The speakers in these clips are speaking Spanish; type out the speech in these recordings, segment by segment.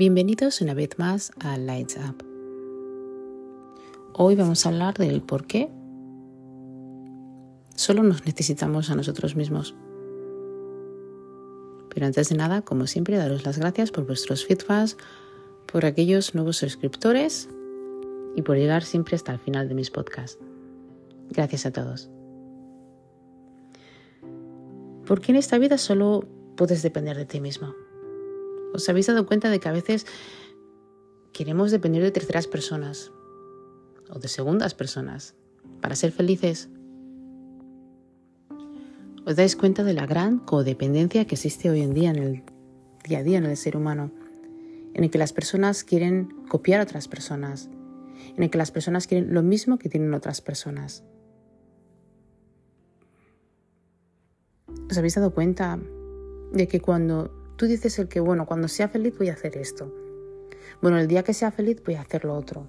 Bienvenidos una vez más a Lights Up. Hoy vamos a hablar del por qué solo nos necesitamos a nosotros mismos. Pero antes de nada, como siempre, daros las gracias por vuestros feedbacks, por aquellos nuevos suscriptores y por llegar siempre hasta el final de mis podcasts. Gracias a todos. ¿Por qué en esta vida solo puedes depender de ti mismo? ¿Os habéis dado cuenta de que a veces queremos depender de terceras personas o de segundas personas para ser felices? ¿Os dais cuenta de la gran codependencia que existe hoy en día en el día a día en el ser humano? En el que las personas quieren copiar a otras personas, en el que las personas quieren lo mismo que tienen otras personas. ¿Os habéis dado cuenta de que cuando tú dices el que, bueno, cuando sea feliz voy a hacer esto. Bueno, el día que sea feliz voy a hacer lo otro.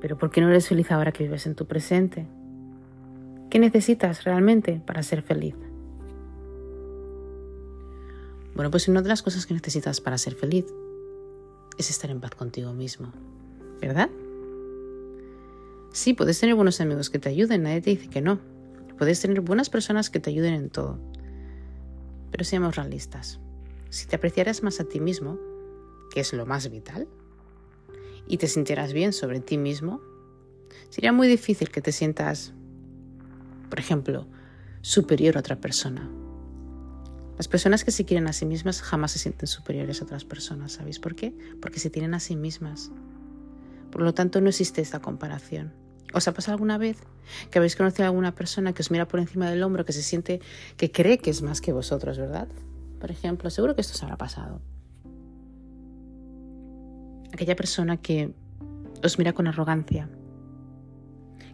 Pero ¿por qué no eres feliz ahora que vives en tu presente? ¿Qué necesitas realmente para ser feliz? Bueno, pues una de las cosas que necesitas para ser feliz es estar en paz contigo mismo, ¿verdad? Sí, puedes tener buenos amigos que te ayuden, nadie te dice que no. Puedes tener buenas personas que te ayuden en todo. Pero seamos realistas. Si te apreciaras más a ti mismo, que es lo más vital, y te sintieras bien sobre ti mismo, sería muy difícil que te sientas, por ejemplo, superior a otra persona. Las personas que se quieren a sí mismas jamás se sienten superiores a otras personas, ¿sabéis por qué? Porque se tienen a sí mismas. Por lo tanto, no existe esta comparación. ¿Os ha pasado alguna vez que habéis conocido a alguna persona que os mira por encima del hombro, que se siente, que cree que es más que vosotros, ¿verdad? Por ejemplo, seguro que esto os habrá pasado. Aquella persona que os mira con arrogancia,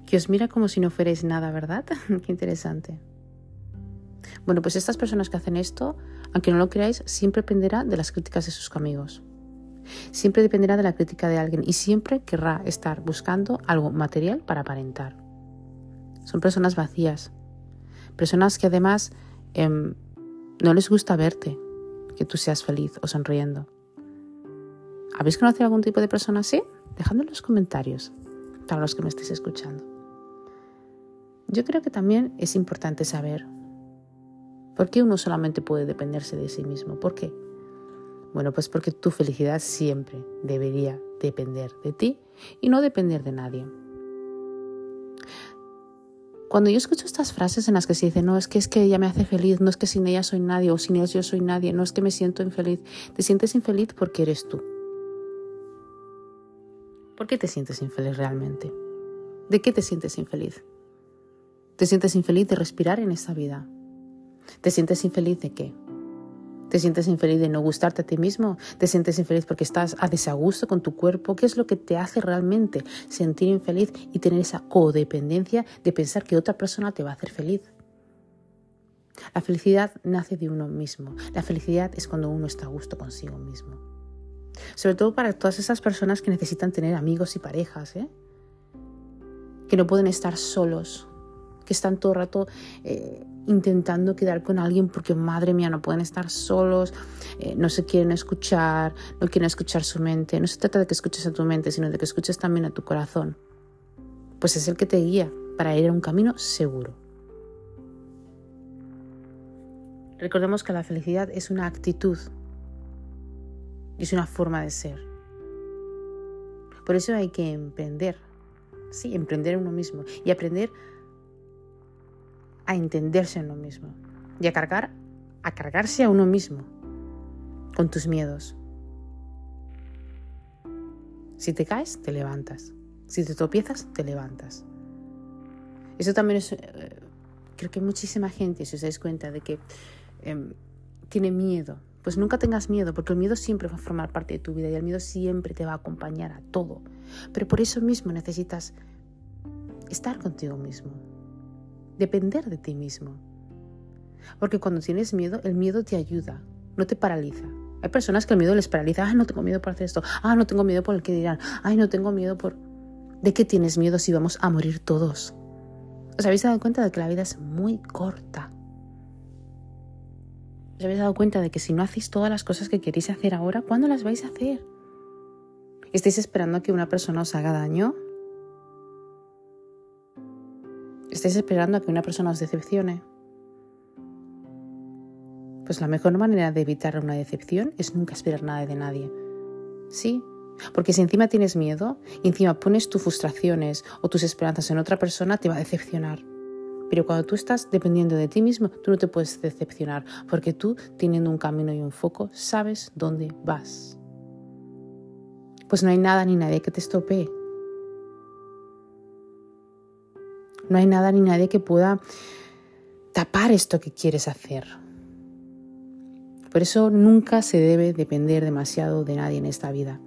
que os mira como si no fuerais nada, ¿verdad? Qué interesante. Bueno, pues estas personas que hacen esto, aunque no lo creáis, siempre dependerá de las críticas de sus amigos. Siempre dependerá de la crítica de alguien y siempre querrá estar buscando algo material para aparentar. Son personas vacías, personas que además em, no les gusta verte, que tú seas feliz o sonriendo. ¿Habéis conocido algún tipo de persona así? Dejadme en los comentarios para los que me estéis escuchando. Yo creo que también es importante saber por qué uno solamente puede dependerse de sí mismo. ¿Por qué? Bueno, pues porque tu felicidad siempre debería depender de ti y no depender de nadie. Cuando yo escucho estas frases en las que se dice, no, es que es que ella me hace feliz, no es que sin ella soy nadie o sin ella yo soy nadie, no es que me siento infeliz, te sientes infeliz porque eres tú. ¿Por qué te sientes infeliz realmente? ¿De qué te sientes infeliz? ¿Te sientes infeliz de respirar en esta vida? ¿Te sientes infeliz de qué? ¿Te sientes infeliz de no gustarte a ti mismo? ¿Te sientes infeliz porque estás a desagusto con tu cuerpo? ¿Qué es lo que te hace realmente sentir infeliz y tener esa codependencia de pensar que otra persona te va a hacer feliz? La felicidad nace de uno mismo. La felicidad es cuando uno está a gusto consigo mismo. Sobre todo para todas esas personas que necesitan tener amigos y parejas, ¿eh? que no pueden estar solos, que están todo el rato eh, intentando quedar con alguien porque, madre mía, no pueden estar solos, eh, no se quieren escuchar, no quieren escuchar su mente. No se trata de que escuches a tu mente, sino de que escuches también a tu corazón. Pues es el que te guía para ir a un camino seguro. Recordemos que la felicidad es una actitud y es una forma de ser. Por eso hay que emprender, sí, emprender uno mismo y aprender a entenderse en uno mismo y a cargar, a cargarse a uno mismo con tus miedos. Si te caes, te levantas. Si te tropiezas, te levantas. Eso también es, eh, creo que muchísima gente, si os dais cuenta de que em, tiene miedo, pues nunca tengas miedo, porque el miedo siempre va a formar parte de tu vida y el miedo siempre te va a acompañar a todo. Pero por eso mismo necesitas estar contigo mismo, depender de ti mismo. Porque cuando tienes miedo, el miedo te ayuda, no te paraliza. Hay personas que el miedo les paraliza. Ah, no tengo miedo por hacer esto. Ah, no tengo miedo por el que dirán. Ay, no tengo miedo por... ¿De qué tienes miedo si vamos a morir todos? ¿Os habéis dado cuenta de que la vida es muy corta? ¿Os habéis dado cuenta de que si no hacéis todas las cosas que queréis hacer ahora, ¿cuándo las vais a hacer? ¿Estáis esperando que una persona os haga daño? ¿Estáis esperando a que una persona os decepcione? Pues la mejor manera de evitar una decepción es nunca esperar nada de nadie. Sí, porque si encima tienes miedo y encima pones tus frustraciones o tus esperanzas en otra persona, te va a decepcionar. Pero cuando tú estás dependiendo de ti mismo, tú no te puedes decepcionar, porque tú, teniendo un camino y un foco, sabes dónde vas. Pues no hay nada ni nadie que te estropee. No hay nada ni nadie que pueda tapar esto que quieres hacer. Por eso nunca se debe depender demasiado de nadie en esta vida.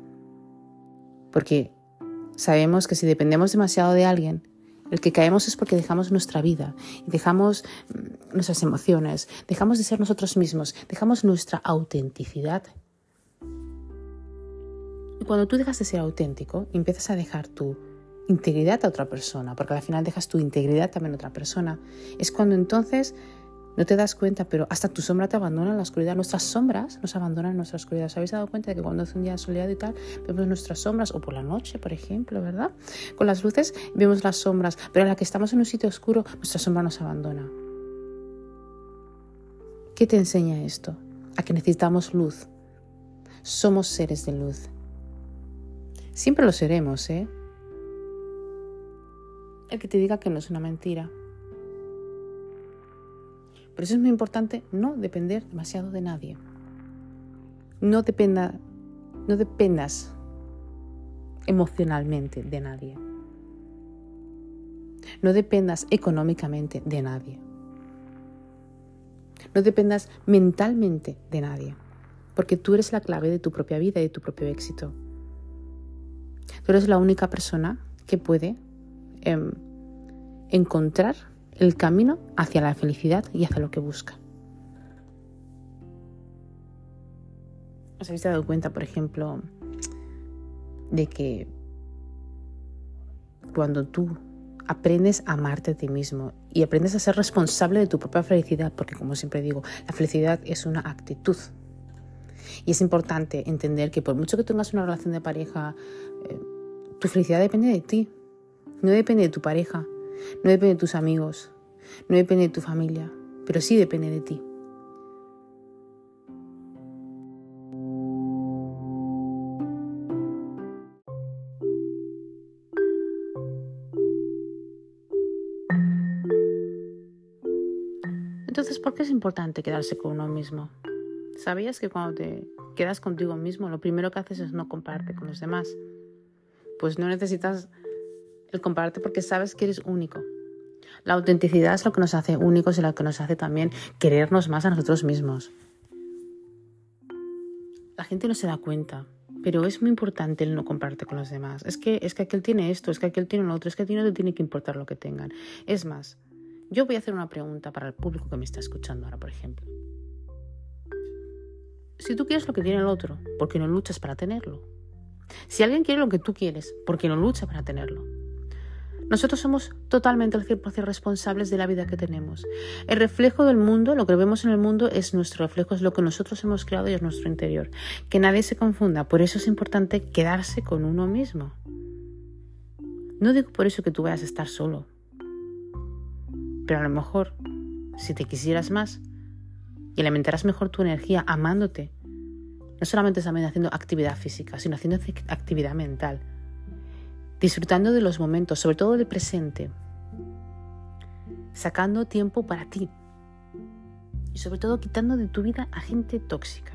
Porque sabemos que si dependemos demasiado de alguien, el que caemos es porque dejamos nuestra vida, dejamos mm, nuestras emociones, dejamos de ser nosotros mismos, dejamos nuestra autenticidad. Y cuando tú dejas de ser auténtico, empiezas a dejar tu integridad a otra persona, porque al final dejas tu integridad también a otra persona, es cuando entonces no te das cuenta, pero hasta tu sombra te abandona en la oscuridad. Nuestras sombras nos abandonan en nuestra oscuridad. ¿Os habéis dado cuenta de que cuando hace un día soleado y tal, vemos nuestras sombras, o por la noche, por ejemplo, ¿verdad? Con las luces vemos las sombras, pero a la que estamos en un sitio oscuro, nuestra sombra nos abandona. ¿Qué te enseña esto? A que necesitamos luz. Somos seres de luz. Siempre lo seremos, ¿eh? El que te diga que no es una mentira. Por eso es muy importante no depender demasiado de nadie. No, dependa, no dependas emocionalmente de nadie. No dependas económicamente de nadie. No dependas mentalmente de nadie, porque tú eres la clave de tu propia vida y de tu propio éxito. Tú eres la única persona que puede em, encontrar el camino hacia la felicidad y hacia lo que busca. ¿Os habéis dado cuenta, por ejemplo, de que cuando tú aprendes a amarte a ti mismo y aprendes a ser responsable de tu propia felicidad, porque como siempre digo, la felicidad es una actitud. Y es importante entender que por mucho que tengas una relación de pareja, eh, tu felicidad depende de ti, no depende de tu pareja, no depende de tus amigos, no depende de tu familia, pero sí depende de ti. Entonces, ¿por qué es importante quedarse con uno mismo? ¿Sabías que cuando te quedas contigo mismo, lo primero que haces es no compararte con los demás? Pues no necesitas el compararte porque sabes que eres único. La autenticidad es lo que nos hace únicos y lo que nos hace también querernos más a nosotros mismos. La gente no se da cuenta, pero es muy importante el no compararte con los demás. Es que, es que aquel tiene esto, es que aquel tiene lo otro, es que a ti no te tiene que importar lo que tengan. Es más, yo voy a hacer una pregunta para el público que me está escuchando ahora, por ejemplo. Si tú quieres lo que tiene el otro, ¿por qué no luchas para tenerlo? Si alguien quiere lo que tú quieres, ¿por qué no lucha para tenerlo? Nosotros somos totalmente al 100% responsables de la vida que tenemos. El reflejo del mundo, lo que vemos en el mundo, es nuestro reflejo, es lo que nosotros hemos creado y es nuestro interior. Que nadie se confunda. Por eso es importante quedarse con uno mismo. No digo por eso que tú vayas a estar solo. Pero a lo mejor, si te quisieras más y alimentaras mejor tu energía amándote, no solamente también haciendo actividad física, sino haciendo actividad mental disfrutando de los momentos, sobre todo del presente, sacando tiempo para ti y sobre todo quitando de tu vida a gente tóxica.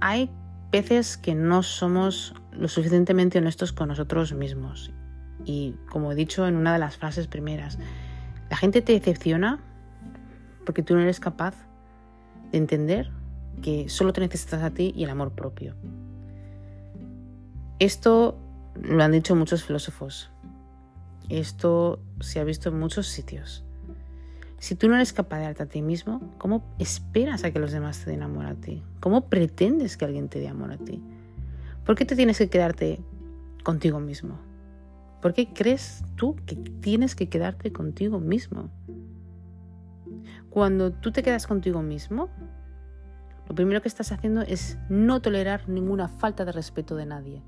Hay veces que no somos lo suficientemente honestos con nosotros mismos y como he dicho en una de las frases primeras, la gente te decepciona porque tú no eres capaz de entender que solo te necesitas a ti y el amor propio. Esto lo han dicho muchos filósofos. Esto se ha visto en muchos sitios. Si tú no eres capaz de darte a ti mismo, ¿cómo esperas a que los demás te den amor a ti? ¿Cómo pretendes que alguien te dé amor a ti? ¿Por qué te tienes que quedarte contigo mismo? ¿Por qué crees tú que tienes que quedarte contigo mismo? Cuando tú te quedas contigo mismo, lo primero que estás haciendo es no tolerar ninguna falta de respeto de nadie.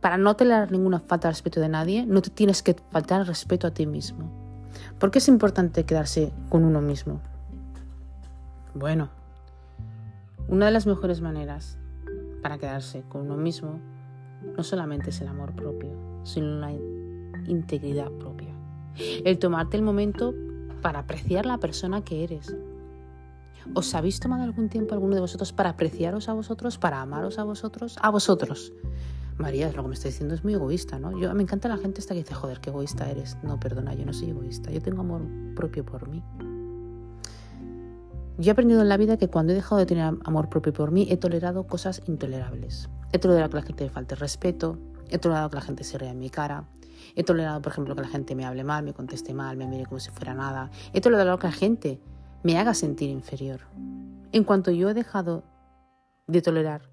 Para no tolerar ninguna falta de respeto de nadie, no te tienes que faltar respeto a ti mismo. ¿Por qué es importante quedarse con uno mismo? Bueno, una de las mejores maneras para quedarse con uno mismo no solamente es el amor propio, sino la integridad propia. El tomarte el momento para apreciar la persona que eres. ¿Os habéis tomado algún tiempo alguno de vosotros para apreciaros a vosotros, para amaros a vosotros? A vosotros. María, lo que me está diciendo es muy egoísta, ¿no? Yo, me encanta la gente esta que dice, joder, qué egoísta eres. No, perdona, yo no soy egoísta. Yo tengo amor propio por mí. Yo he aprendido en la vida que cuando he dejado de tener amor propio por mí, he tolerado cosas intolerables. He tolerado que la gente me falte respeto, he tolerado que la gente se ría en mi cara, he tolerado, por ejemplo, que la gente me hable mal, me conteste mal, me mire como si fuera nada. He tolerado que la gente me haga sentir inferior. En cuanto yo he dejado de tolerar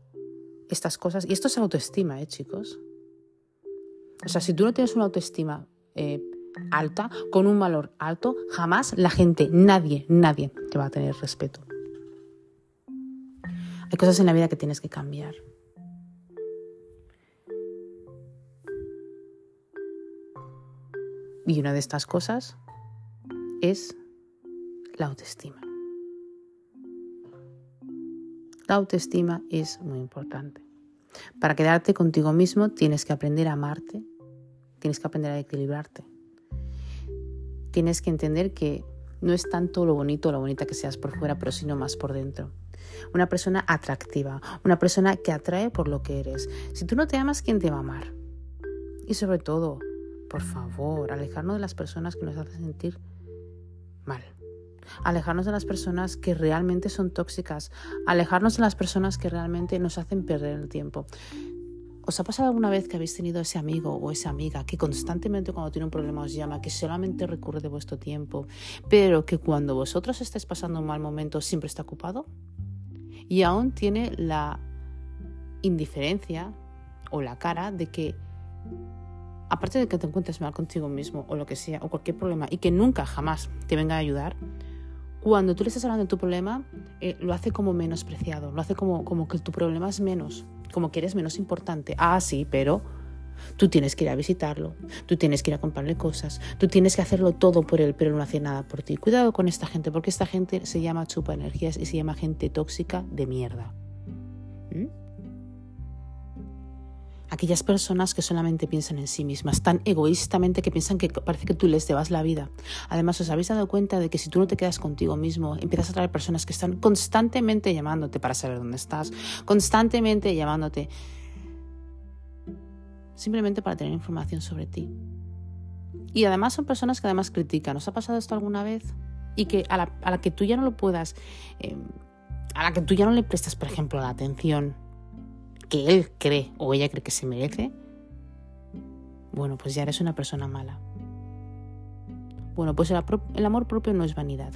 estas cosas, y esto es autoestima, ¿eh, chicos? O sea, si tú no tienes una autoestima eh, alta, con un valor alto, jamás la gente, nadie, nadie te va a tener respeto. Hay cosas en la vida que tienes que cambiar. Y una de estas cosas es la autoestima. La autoestima es muy importante. Para quedarte contigo mismo tienes que aprender a amarte, tienes que aprender a equilibrarte. Tienes que entender que no es tanto lo bonito o lo bonita que seas por fuera, pero sino más por dentro. Una persona atractiva, una persona que atrae por lo que eres. Si tú no te amas, ¿quién te va a amar? Y sobre todo, por favor, alejarnos de las personas que nos hacen sentir mal. Alejarnos de las personas que realmente son tóxicas. Alejarnos de las personas que realmente nos hacen perder el tiempo. ¿Os ha pasado alguna vez que habéis tenido ese amigo o esa amiga que constantemente cuando tiene un problema os llama, que solamente recurre de vuestro tiempo, pero que cuando vosotros estéis pasando un mal momento siempre está ocupado? Y aún tiene la indiferencia o la cara de que aparte de que te encuentres mal contigo mismo o lo que sea, o cualquier problema, y que nunca jamás te venga a ayudar, cuando tú le estás hablando de tu problema, eh, lo hace como menospreciado, lo hace como, como que tu problema es menos, como que eres menos importante. Ah, sí, pero tú tienes que ir a visitarlo, tú tienes que ir a comprarle cosas, tú tienes que hacerlo todo por él, pero no hace nada por ti. Cuidado con esta gente, porque esta gente se llama chupa energías y se llama gente tóxica de mierda. Aquellas personas que solamente piensan en sí mismas, tan egoístamente que piensan que parece que tú les debas la vida. Además, os habéis dado cuenta de que si tú no te quedas contigo mismo, empiezas a traer personas que están constantemente llamándote para saber dónde estás, constantemente llamándote simplemente para tener información sobre ti. Y además son personas que además critican. ¿Os ha pasado esto alguna vez? Y que a la, que tú ya no lo puedas, eh, a la que tú ya no le prestas, por ejemplo, la atención que él cree o ella cree que se merece, bueno, pues ya eres una persona mala. Bueno, pues el, amor propio no es vanidad.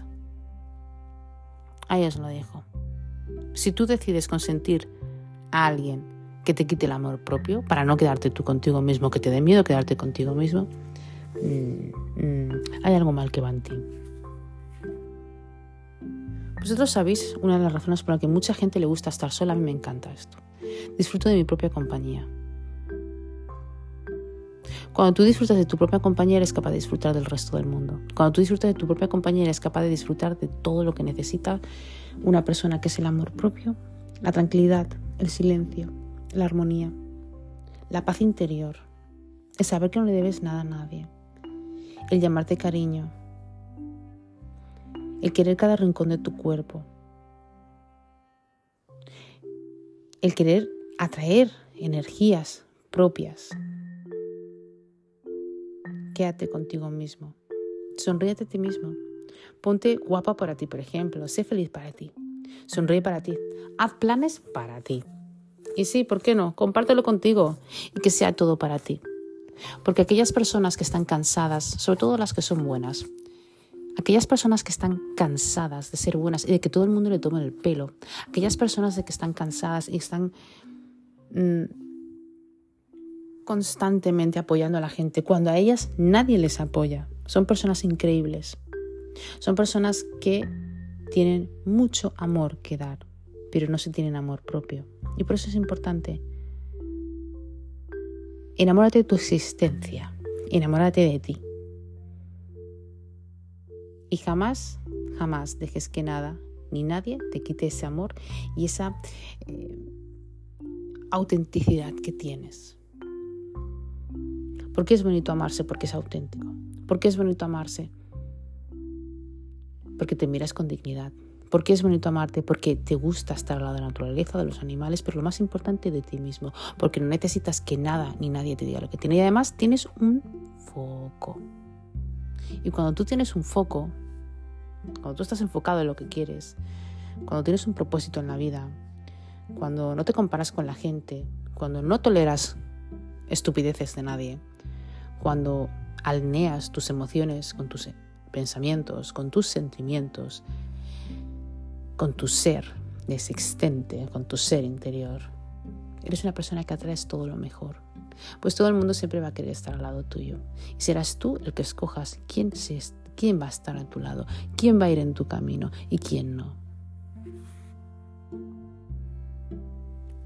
Ahí os lo dejo. Si tú decides consentir a alguien que te quite el amor propio, para no quedarte tú contigo mismo, que te dé miedo quedarte contigo mismo, mm, mm, hay algo mal que va en ti. Vosotros sabéis una de las razones por las que mucha gente le gusta estar sola, a mí me encanta esto. Disfruto de mi propia compañía. Cuando tú disfrutas de tu propia compañía eres capaz de disfrutar del resto del mundo. Cuando tú disfrutas de tu propia compañía eres capaz de disfrutar de todo lo que necesita una persona, que es el amor propio, la tranquilidad, el silencio, la armonía, la paz interior, el saber que no le debes nada a nadie, el llamarte cariño, el querer cada rincón de tu cuerpo, el querer atraer energías propias. Quédate contigo mismo. Sonríete a ti mismo. Ponte guapa para ti, por ejemplo. Sé feliz para ti. Sonríe para ti. Haz planes para ti. Y sí, ¿por qué no? Compártelo contigo y que sea todo para ti. Porque aquellas personas que están cansadas, sobre todo las que son buenas, aquellas personas que están cansadas de ser buenas y de que todo el mundo le tome el pelo, aquellas personas de que están cansadas y están mm, constantemente apoyando a la gente, cuando a ellas nadie les apoya, son personas increíbles. Son personas que tienen mucho amor que dar, pero no se tienen amor propio. Y por eso es importante. Enamórate de tu existencia, enamórate de ti. Y jamás, jamás dejes que nada ni nadie te quite ese amor y esa eh, autenticidad que tienes. ¿Por qué es bonito amarse? Porque es auténtico. ¿Por qué es bonito amarse? Porque te miras con dignidad. ¿Por qué es bonito amarte? Porque te gusta estar al lado de la naturaleza, de los animales, pero lo más importante de ti mismo. Porque no necesitas que nada ni nadie te diga lo que tiene. Y además tienes un foco. Y cuando tú tienes un foco, cuando tú estás enfocado en lo que quieres, cuando tienes un propósito en la vida, cuando no te comparas con la gente, cuando no toleras estupideces de nadie, cuando alineas tus emociones con tus pensamientos, con tus sentimientos, con tu ser existente, con tu ser interior. Eres una persona que atraes todo lo mejor. Pues todo el mundo siempre va a querer estar al lado tuyo. Y serás tú el que escojas quién, quién va a estar a tu lado, quién va a ir en tu camino y quién no.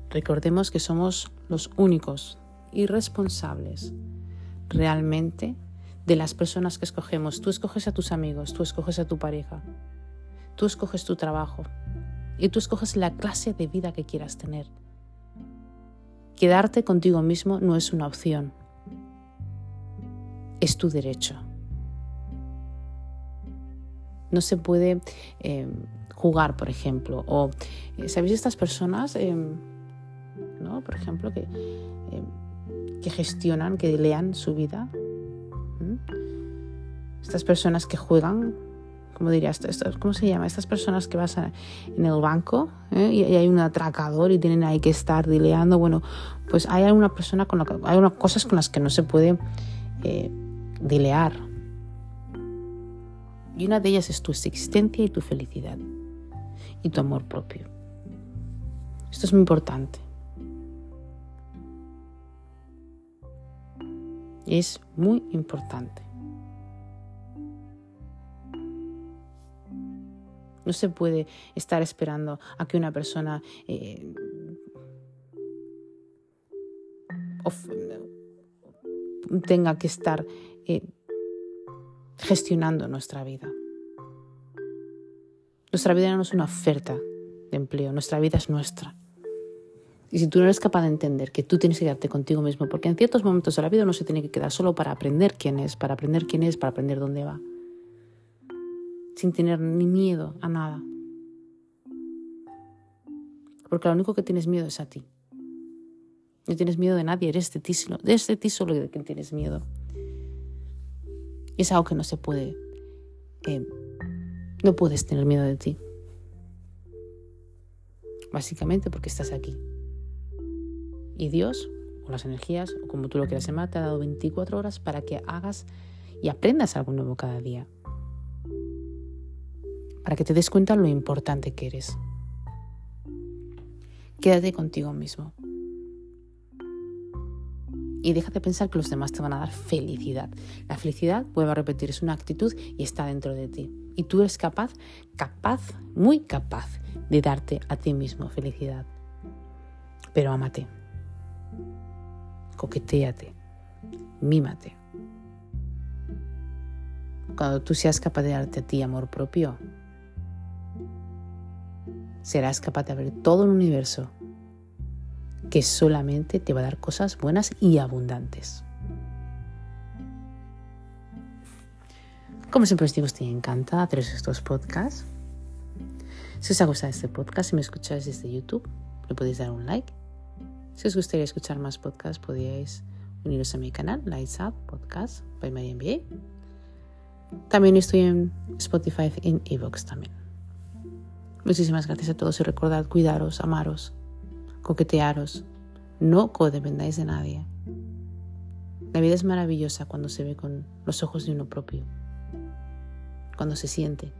Recordemos que somos los únicos y responsables realmente de las personas que escogemos. Tú escoges a tus amigos, tú escoges a tu pareja, tú escoges tu trabajo y tú escoges la clase de vida que quieras tener. Quedarte contigo mismo no es una opción, es tu derecho. No se puede eh, jugar, por ejemplo, o, eh, ¿sabéis estas personas? Em, por ejemplo, que, eh, que gestionan, que lean su vida. Estas personas que juegan, ¿cómo dirías? ¿Cómo se llama? Estas personas que vas en el banco ¿eh? y, hay un atracador y tienen ahí que estar dileando. Bueno, pues hay alguna persona con la que, hay unas cosas con las que no se puede eh, dilear. Y una de ellas es tu existencia y tu felicidad y tu amor propio. Esto es muy importante. Es muy importante. No se puede estar esperando a que una persona eh, tenga que estar eh, gestionando nuestra vida. Nuestra vida no es una oferta de empleo, nuestra vida es nuestra. Y si tú no eres capaz de entender que tú tienes que quedarte contigo mismo, porque en ciertos momentos de la vida uno se tiene que quedar solo para aprender quién es, para aprender quién es, para aprender dónde va, sin tener ni miedo a nada. Porque lo único que tienes miedo es a ti. No tienes miedo de nadie, eres de ti, de este ti solo de quien tienes miedo. Y es algo que no se puede, eh, no puedes tener miedo de ti. Básicamente porque estás aquí. Y Dios, o las energías, o como tú lo quieras llamar, te ha dado 24 horas para que hagas y aprendas algo nuevo cada día. Para que te des cuenta lo importante que eres. Quédate contigo mismo. Y deja de pensar que los demás te van a dar felicidad. La felicidad, vuelvo a repetir, es una actitud y está dentro de ti. Y tú eres capaz, capaz, muy capaz de darte a ti mismo felicidad. Pero amate coqueteate, mímate. Cuando tú seas capaz de darte a ti amor propio, serás capaz de ver todo el universo que solamente te va a dar cosas buenas y abundantes. Como siempre os digo, estoy encantada de hacer estos podcasts. Si os ha gustado este podcast, si me escucháis desde YouTube, le podéis dar un like si os gustaría escuchar más podcasts, podríais uniros a mi canal, Lights Up Podcast by My MBA. También estoy en Spotify y en Evox también. Muchísimas gracias a todos y recordad cuidaros, amaros, coquetearos. No codependáis de nadie. La vida es maravillosa cuando se ve con los ojos de uno propio, cuando se siente.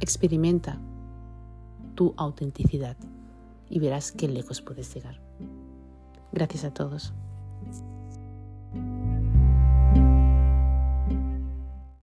Experimenta tu autenticidad y verás qué lejos puedes llegar. Gracias a todos.